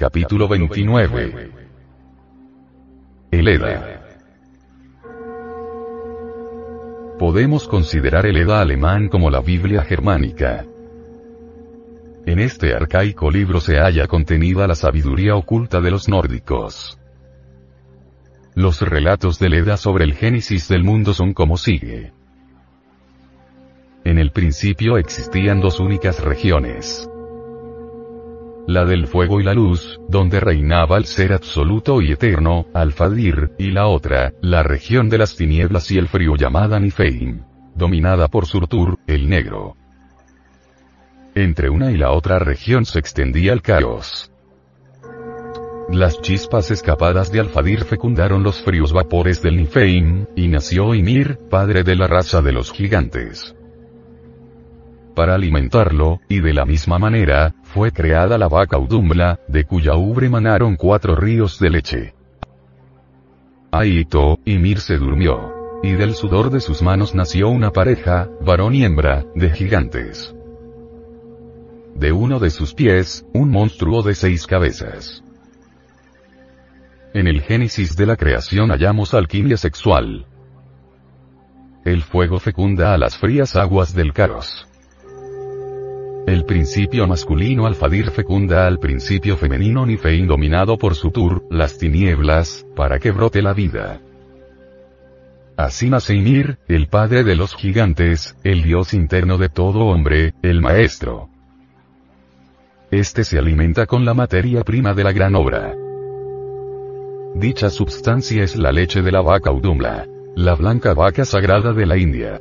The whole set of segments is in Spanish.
Capítulo 29. El EDA. Podemos considerar el EDA alemán como la Biblia germánica. En este arcaico libro se halla contenida la sabiduría oculta de los nórdicos. Los relatos del EDA sobre el génesis del mundo son como sigue. En el principio existían dos únicas regiones la del fuego y la luz, donde reinaba el ser absoluto y eterno, Alfadir, y la otra, la región de las tinieblas y el frío llamada Nifeim, dominada por Surtur, el negro. Entre una y la otra región se extendía el caos. Las chispas escapadas de Alfadir fecundaron los fríos vapores del Nifeim, y nació Ymir, padre de la raza de los gigantes para alimentarlo, y de la misma manera, fue creada la vaca Udumbla, de cuya ubre manaron cuatro ríos de leche. Aito, y Mir se durmió. Y del sudor de sus manos nació una pareja, varón y hembra, de gigantes. De uno de sus pies, un monstruo de seis cabezas. En el génesis de la creación hallamos alquimia sexual. El fuego fecunda a las frías aguas del Caros. El principio masculino alfadir fecunda al principio femenino Nifein dominado por Sutur, las tinieblas, para que brote la vida. Así nace el padre de los gigantes, el dios interno de todo hombre, el maestro. Este se alimenta con la materia prima de la gran obra. Dicha substancia es la leche de la vaca Udumla, la blanca vaca sagrada de la India.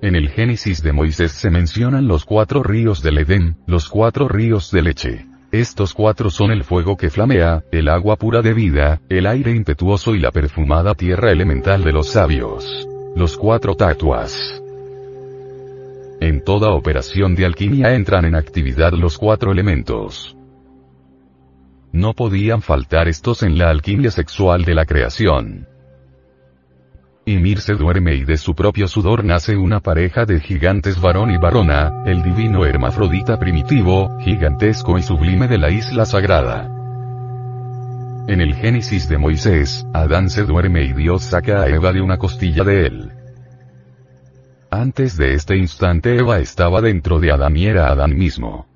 En el Génesis de Moisés se mencionan los cuatro ríos del Edén, los cuatro ríos de leche. Estos cuatro son el fuego que flamea, el agua pura de vida, el aire impetuoso y la perfumada tierra elemental de los sabios. Los cuatro tatuas. En toda operación de alquimia entran en actividad los cuatro elementos. No podían faltar estos en la alquimia sexual de la creación. Ymir se duerme y de su propio sudor nace una pareja de gigantes varón y varona, el divino hermafrodita primitivo, gigantesco y sublime de la isla sagrada. En el Génesis de Moisés, Adán se duerme y Dios saca a Eva de una costilla de él. Antes de este instante Eva estaba dentro de Adán y era Adán mismo.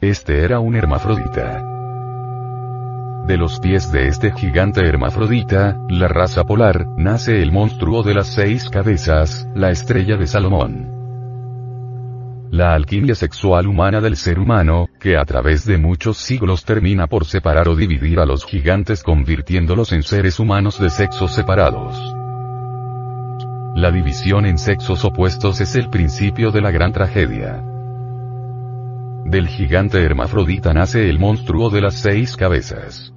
Este era un hermafrodita. De los pies de este gigante hermafrodita, la raza polar, nace el monstruo de las seis cabezas, la estrella de Salomón. La alquimia sexual humana del ser humano, que a través de muchos siglos termina por separar o dividir a los gigantes convirtiéndolos en seres humanos de sexos separados. La división en sexos opuestos es el principio de la gran tragedia. Del gigante hermafrodita nace el monstruo de las seis cabezas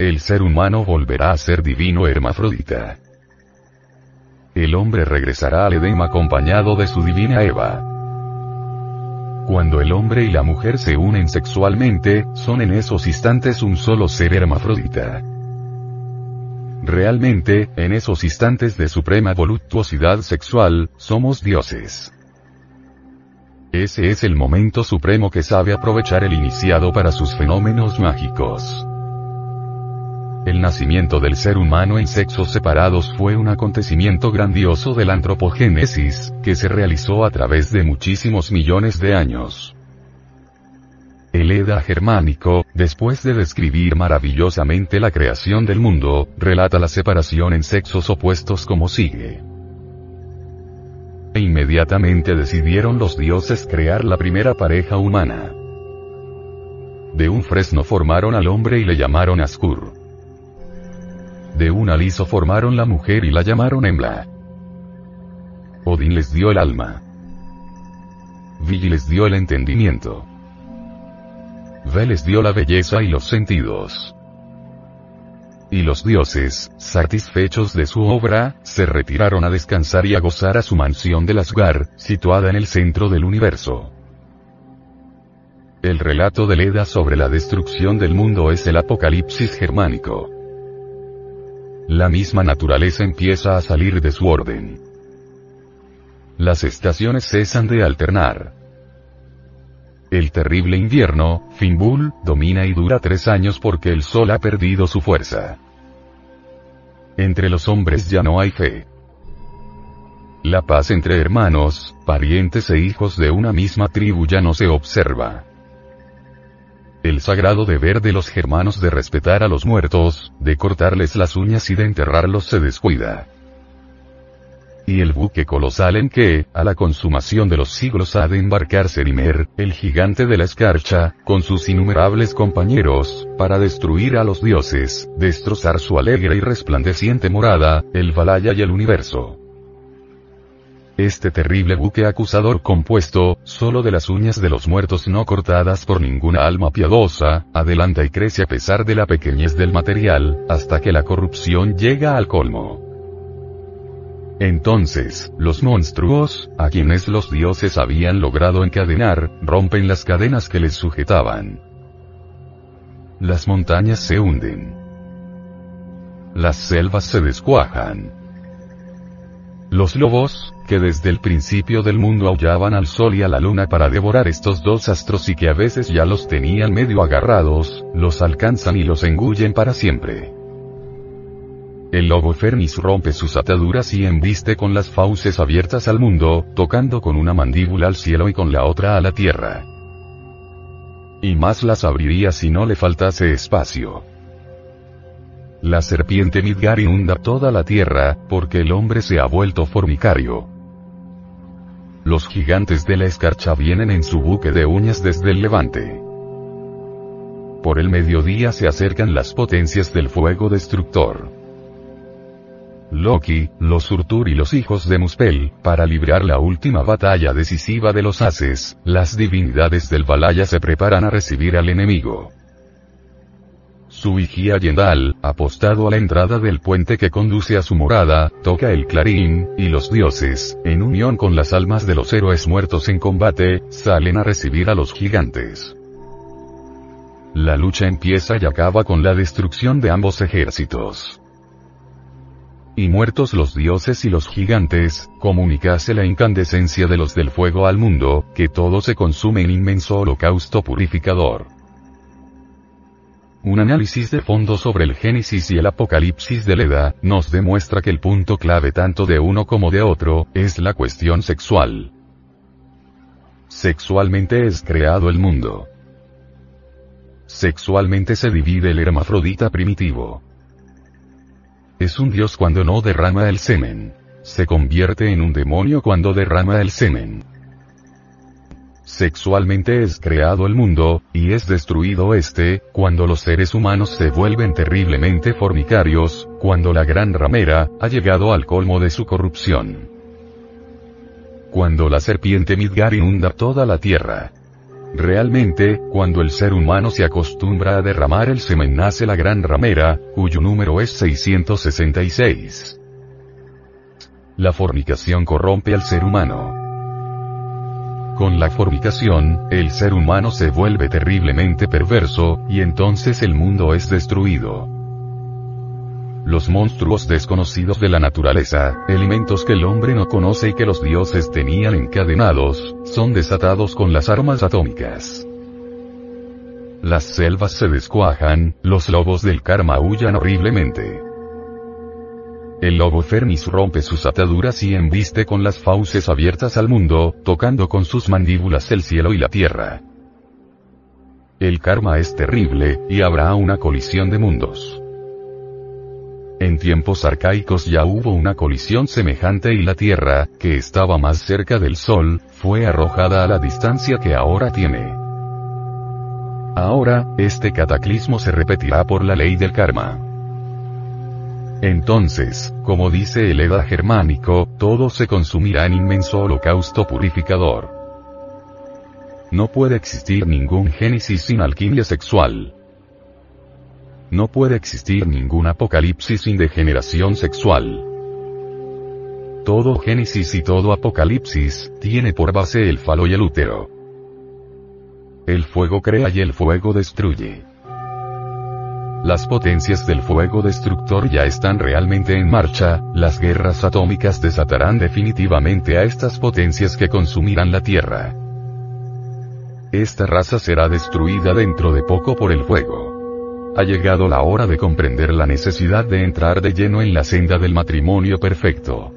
el ser humano volverá a ser divino hermafrodita. El hombre regresará al Edema acompañado de su divina Eva. Cuando el hombre y la mujer se unen sexualmente, son en esos instantes un solo ser hermafrodita. Realmente, en esos instantes de suprema voluptuosidad sexual, somos dioses. Ese es el momento supremo que sabe aprovechar el iniciado para sus fenómenos mágicos. El nacimiento del ser humano en sexos separados fue un acontecimiento grandioso de la antropogénesis, que se realizó a través de muchísimos millones de años. El Eda germánico, después de describir maravillosamente la creación del mundo, relata la separación en sexos opuestos como sigue. E inmediatamente decidieron los dioses crear la primera pareja humana. De un fresno formaron al hombre y le llamaron Askur. De un aliso formaron la mujer y la llamaron Embla. Odín les dio el alma. Vili les dio el entendimiento. Ve les dio la belleza y los sentidos. Y los dioses, satisfechos de su obra, se retiraron a descansar y a gozar a su mansión del Asgar, situada en el centro del universo. El relato de Leda sobre la destrucción del mundo es el apocalipsis germánico. La misma naturaleza empieza a salir de su orden. Las estaciones cesan de alternar. El terrible invierno, Fimbul, domina y dura tres años porque el sol ha perdido su fuerza. Entre los hombres ya no hay fe. La paz entre hermanos, parientes e hijos de una misma tribu ya no se observa. El sagrado deber de los germanos de respetar a los muertos, de cortarles las uñas y de enterrarlos se descuida. Y el buque colosal en que, a la consumación de los siglos ha de embarcar Serimer, el gigante de la escarcha, con sus innumerables compañeros, para destruir a los dioses, destrozar su alegre y resplandeciente morada, el Valaya y el universo. Este terrible buque acusador compuesto, solo de las uñas de los muertos no cortadas por ninguna alma piadosa, adelanta y crece a pesar de la pequeñez del material, hasta que la corrupción llega al colmo. Entonces, los monstruos, a quienes los dioses habían logrado encadenar, rompen las cadenas que les sujetaban. Las montañas se hunden. Las selvas se descuajan. Los lobos, que desde el principio del mundo aullaban al sol y a la luna para devorar estos dos astros y que a veces ya los tenían medio agarrados, los alcanzan y los engullen para siempre. El lobo Fernis rompe sus ataduras y embiste con las fauces abiertas al mundo, tocando con una mandíbula al cielo y con la otra a la tierra. Y más las abriría si no le faltase espacio. La serpiente Midgar inunda toda la tierra, porque el hombre se ha vuelto formicario. Los gigantes de la escarcha vienen en su buque de uñas desde el levante. Por el mediodía se acercan las potencias del fuego destructor. Loki, los Surtur y los hijos de Muspel, para librar la última batalla decisiva de los Haces, las divinidades del Valaya se preparan a recibir al enemigo. Su vigía Yendal, apostado a la entrada del puente que conduce a su morada, toca el clarín, y los dioses, en unión con las almas de los héroes muertos en combate, salen a recibir a los gigantes. La lucha empieza y acaba con la destrucción de ambos ejércitos. Y muertos los dioses y los gigantes, comunicase la incandescencia de los del fuego al mundo, que todo se consume en inmenso holocausto purificador. Un análisis de fondo sobre el Génesis y el Apocalipsis de Leda, nos demuestra que el punto clave tanto de uno como de otro, es la cuestión sexual. Sexualmente es creado el mundo. Sexualmente se divide el hermafrodita primitivo. Es un dios cuando no derrama el semen. Se convierte en un demonio cuando derrama el semen. Sexualmente es creado el mundo, y es destruido este, cuando los seres humanos se vuelven terriblemente fornicarios, cuando la gran ramera, ha llegado al colmo de su corrupción. Cuando la serpiente Midgar inunda toda la tierra. Realmente, cuando el ser humano se acostumbra a derramar el semen nace la gran ramera, cuyo número es 666. La fornicación corrompe al ser humano. Con la fornicación, el ser humano se vuelve terriblemente perverso, y entonces el mundo es destruido. Los monstruos desconocidos de la naturaleza, elementos que el hombre no conoce y que los dioses tenían encadenados, son desatados con las armas atómicas. Las selvas se descuajan, los lobos del karma huyan horriblemente. El lobo Fernis rompe sus ataduras y embiste con las fauces abiertas al mundo, tocando con sus mandíbulas el cielo y la tierra. El karma es terrible, y habrá una colisión de mundos. En tiempos arcaicos ya hubo una colisión semejante y la Tierra, que estaba más cerca del Sol, fue arrojada a la distancia que ahora tiene. Ahora, este cataclismo se repetirá por la ley del karma. Entonces, como dice el Eda germánico, todo se consumirá en inmenso holocausto purificador. No puede existir ningún génesis sin alquimia sexual. No puede existir ningún apocalipsis sin degeneración sexual. Todo génesis y todo apocalipsis, tiene por base el falo y el útero. El fuego crea y el fuego destruye. Las potencias del fuego destructor ya están realmente en marcha, las guerras atómicas desatarán definitivamente a estas potencias que consumirán la Tierra. Esta raza será destruida dentro de poco por el fuego. Ha llegado la hora de comprender la necesidad de entrar de lleno en la senda del matrimonio perfecto.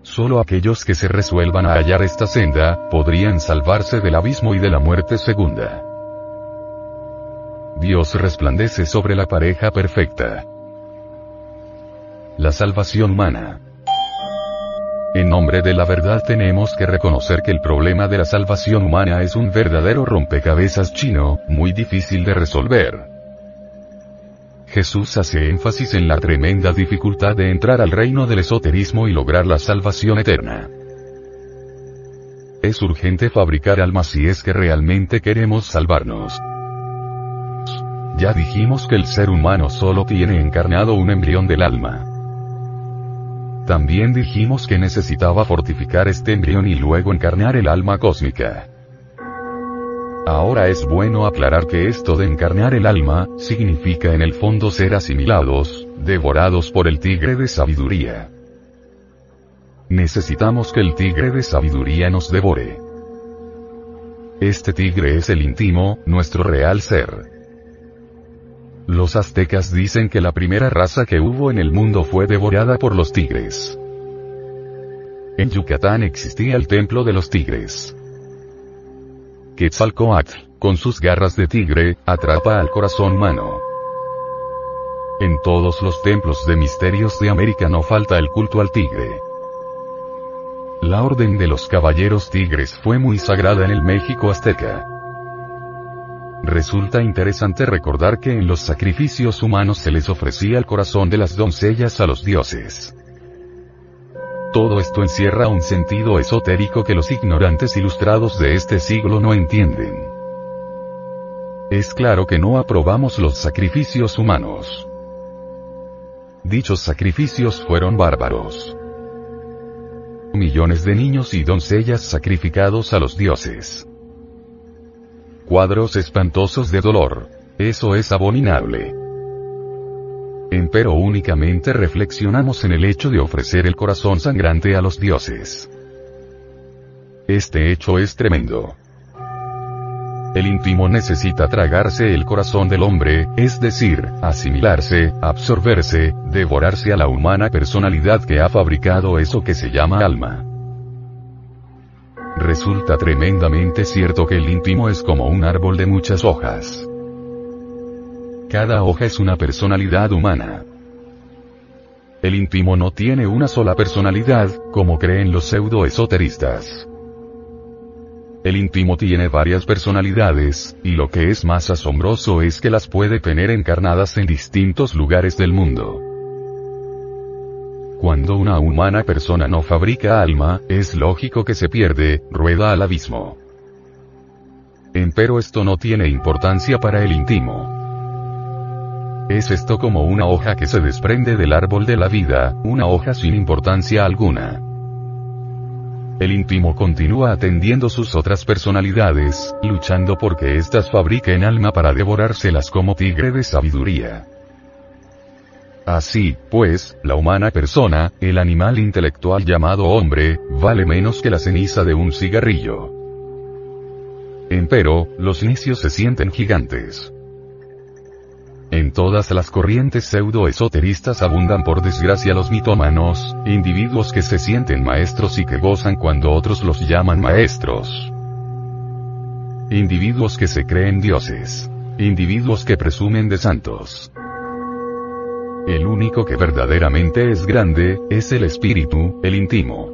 Solo aquellos que se resuelvan a hallar esta senda, podrían salvarse del abismo y de la muerte segunda. Dios resplandece sobre la pareja perfecta. La salvación humana. En nombre de la verdad tenemos que reconocer que el problema de la salvación humana es un verdadero rompecabezas chino, muy difícil de resolver. Jesús hace énfasis en la tremenda dificultad de entrar al reino del esoterismo y lograr la salvación eterna. Es urgente fabricar almas si es que realmente queremos salvarnos. Ya dijimos que el ser humano solo tiene encarnado un embrión del alma. También dijimos que necesitaba fortificar este embrión y luego encarnar el alma cósmica. Ahora es bueno aclarar que esto de encarnar el alma, significa en el fondo ser asimilados, devorados por el tigre de sabiduría. Necesitamos que el tigre de sabiduría nos devore. Este tigre es el íntimo, nuestro real ser. Los aztecas dicen que la primera raza que hubo en el mundo fue devorada por los tigres. En Yucatán existía el templo de los tigres. Quetzalcoatl, con sus garras de tigre, atrapa al corazón humano. En todos los templos de misterios de América no falta el culto al tigre. La orden de los caballeros tigres fue muy sagrada en el México azteca. Resulta interesante recordar que en los sacrificios humanos se les ofrecía el corazón de las doncellas a los dioses. Todo esto encierra un sentido esotérico que los ignorantes ilustrados de este siglo no entienden. Es claro que no aprobamos los sacrificios humanos. Dichos sacrificios fueron bárbaros. Millones de niños y doncellas sacrificados a los dioses. Cuadros espantosos de dolor. Eso es abominable. Empero únicamente reflexionamos en el hecho de ofrecer el corazón sangrante a los dioses. Este hecho es tremendo. El íntimo necesita tragarse el corazón del hombre, es decir, asimilarse, absorberse, devorarse a la humana personalidad que ha fabricado eso que se llama alma. Resulta tremendamente cierto que el íntimo es como un árbol de muchas hojas. Cada hoja es una personalidad humana. El íntimo no tiene una sola personalidad, como creen los pseudo-esoteristas. El íntimo tiene varias personalidades, y lo que es más asombroso es que las puede tener encarnadas en distintos lugares del mundo. Cuando una humana persona no fabrica alma, es lógico que se pierde, rueda al abismo. Empero esto no tiene importancia para el íntimo. Es esto como una hoja que se desprende del árbol de la vida, una hoja sin importancia alguna. El íntimo continúa atendiendo sus otras personalidades, luchando porque éstas fabriquen alma para devorárselas como tigre de sabiduría. Así, pues, la humana persona, el animal intelectual llamado hombre, vale menos que la ceniza de un cigarrillo. Empero, los necios se sienten gigantes. En todas las corrientes pseudo-esoteristas abundan por desgracia los mitómanos, individuos que se sienten maestros y que gozan cuando otros los llaman maestros. Individuos que se creen dioses. Individuos que presumen de santos. El único que verdaderamente es grande, es el espíritu, el íntimo.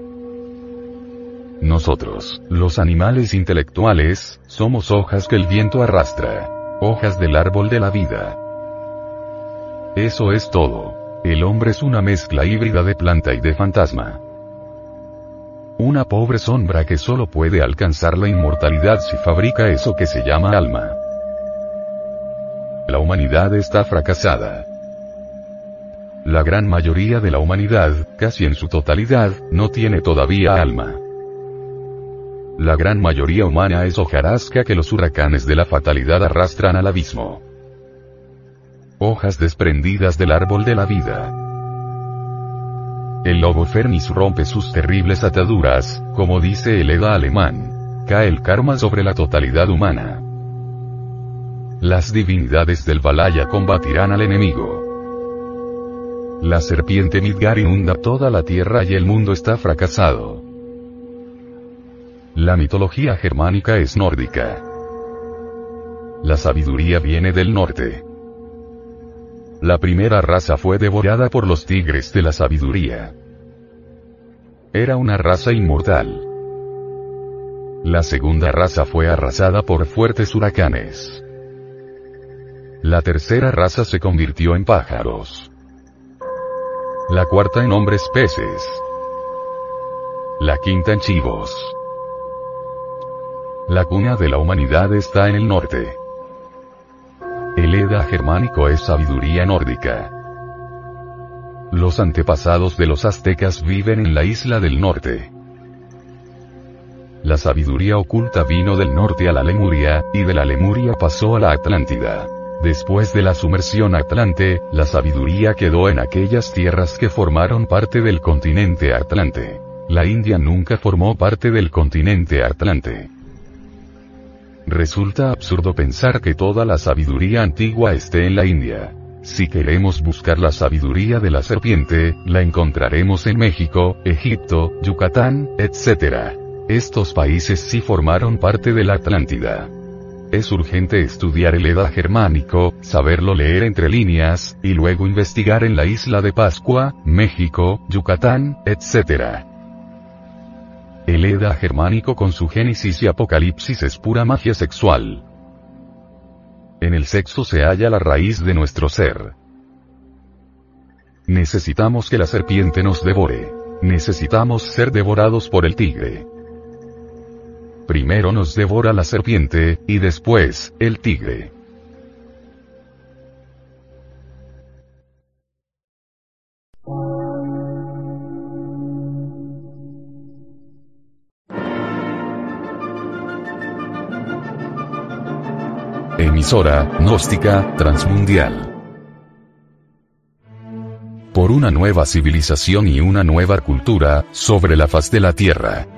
Nosotros, los animales intelectuales, somos hojas que el viento arrastra. Hojas del árbol de la vida. Eso es todo. El hombre es una mezcla híbrida de planta y de fantasma. Una pobre sombra que solo puede alcanzar la inmortalidad si fabrica eso que se llama alma. La humanidad está fracasada. La gran mayoría de la humanidad, casi en su totalidad, no tiene todavía alma. La gran mayoría humana es hojarasca que los huracanes de la fatalidad arrastran al abismo. Hojas desprendidas del árbol de la vida. El lobo Fernis rompe sus terribles ataduras, como dice el Eda alemán. Cae el karma sobre la totalidad humana. Las divinidades del Valaya combatirán al enemigo. La serpiente Midgar inunda toda la tierra y el mundo está fracasado. La mitología germánica es nórdica. La sabiduría viene del norte. La primera raza fue devorada por los tigres de la sabiduría. Era una raza inmortal. La segunda raza fue arrasada por fuertes huracanes. La tercera raza se convirtió en pájaros. La cuarta en hombres peces. La quinta en chivos. La cuna de la humanidad está en el norte. El Eda germánico es sabiduría nórdica. Los antepasados de los aztecas viven en la isla del norte. La sabiduría oculta vino del norte a la Lemuria, y de la Lemuria pasó a la Atlántida. Después de la sumersión atlante, la sabiduría quedó en aquellas tierras que formaron parte del continente atlante. La India nunca formó parte del continente atlante. Resulta absurdo pensar que toda la sabiduría antigua esté en la India. Si queremos buscar la sabiduría de la serpiente, la encontraremos en México, Egipto, Yucatán, etc. Estos países sí formaron parte de la Atlántida. Es urgente estudiar el Eda germánico, saberlo leer entre líneas, y luego investigar en la isla de Pascua, México, Yucatán, etc. El Eda germánico con su génesis y apocalipsis es pura magia sexual. En el sexo se halla la raíz de nuestro ser. Necesitamos que la serpiente nos devore. Necesitamos ser devorados por el tigre. Primero nos devora la serpiente, y después, el tigre. Emisora, gnóstica, transmundial. Por una nueva civilización y una nueva cultura, sobre la faz de la Tierra.